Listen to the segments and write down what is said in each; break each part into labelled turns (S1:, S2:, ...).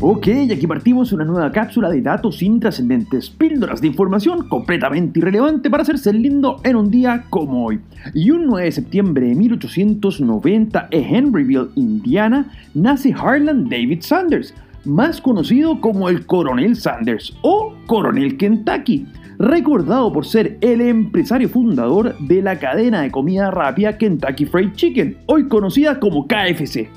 S1: Ok, aquí partimos una nueva cápsula de datos intrascendentes, píldoras de información completamente irrelevante para hacerse lindo en un día como hoy. Y un 9 de septiembre de 1890 en Henryville, Indiana, nace Harlan David Sanders, más conocido como el Coronel Sanders o Coronel Kentucky, recordado por ser el empresario fundador de la cadena de comida rápida Kentucky Fried Chicken, hoy conocida como KFC.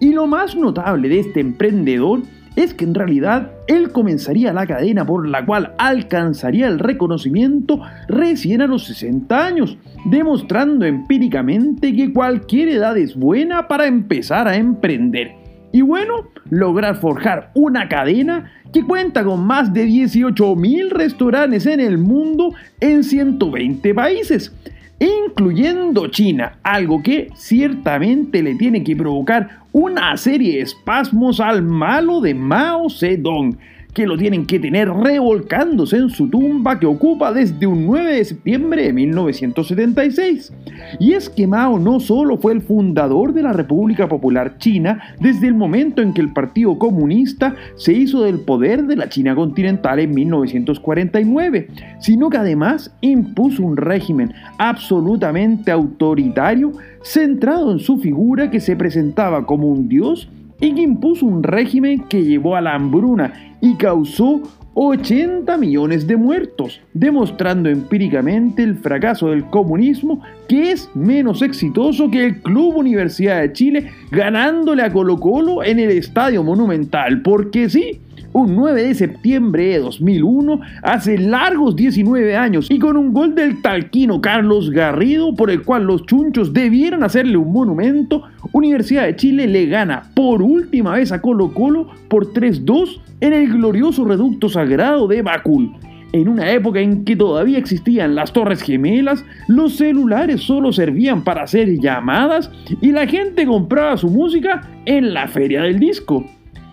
S1: Y lo más notable de este emprendedor es que en realidad él comenzaría la cadena por la cual alcanzaría el reconocimiento recién a los 60 años, demostrando empíricamente que cualquier edad es buena para empezar a emprender. Y bueno, lograr forjar una cadena que cuenta con más de 18.000 restaurantes en el mundo en 120 países incluyendo China, algo que ciertamente le tiene que provocar una serie de espasmos al malo de Mao Zedong, que lo tienen que tener revolcándose en su tumba que ocupa desde un 9 de septiembre de 1976. Y es que Mao no solo fue el fundador de la República Popular China desde el momento en que el Partido Comunista se hizo del poder de la China continental en 1949, sino que además impuso un régimen absolutamente autoritario centrado en su figura que se presentaba como un dios y que impuso un régimen que llevó a la hambruna y causó 80 millones de muertos, demostrando empíricamente el fracaso del comunismo que es menos exitoso que el Club Universidad de Chile ganándole a Colo Colo en el Estadio Monumental, porque sí, un 9 de septiembre de 2001, hace largos 19 años, y con un gol del talquino Carlos Garrido, por el cual los chunchos debieran hacerle un monumento, Universidad de Chile le gana por última vez a Colo Colo por 3-2 en el glorioso reducto sagrado de Bacul. En una época en que todavía existían las torres gemelas, los celulares solo servían para hacer llamadas y la gente compraba su música en la feria del disco.